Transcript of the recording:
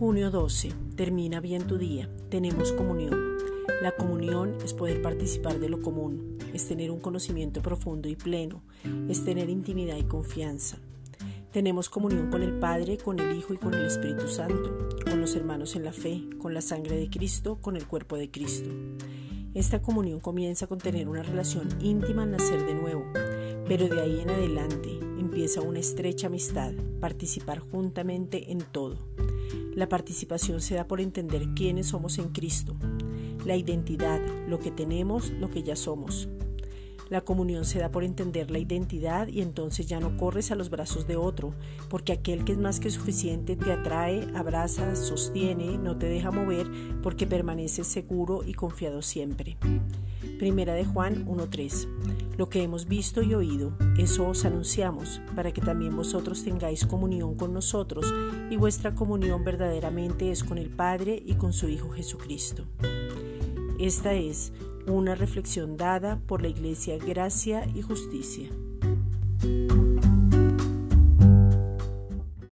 1.12. Termina bien tu día. Tenemos comunión. La comunión es poder participar de lo común, es tener un conocimiento profundo y pleno, es tener intimidad y confianza. Tenemos comunión con el Padre, con el Hijo y con el Espíritu Santo, con los hermanos en la fe, con la sangre de Cristo, con el cuerpo de Cristo. Esta comunión comienza con tener una relación íntima al nacer de nuevo, pero de ahí en adelante empieza una estrecha amistad, participar juntamente en todo. La participación se da por entender quiénes somos en Cristo, la identidad, lo que tenemos, lo que ya somos. La comunión se da por entender la identidad y entonces ya no corres a los brazos de otro, porque aquel que es más que suficiente te atrae, abraza, sostiene, no te deja mover, porque permaneces seguro y confiado siempre. Primera de Juan 1.3. Lo que hemos visto y oído, eso os anunciamos, para que también vosotros tengáis comunión con nosotros, y vuestra comunión verdaderamente es con el Padre y con su Hijo Jesucristo. Esta es una reflexión dada por la Iglesia Gracia y Justicia.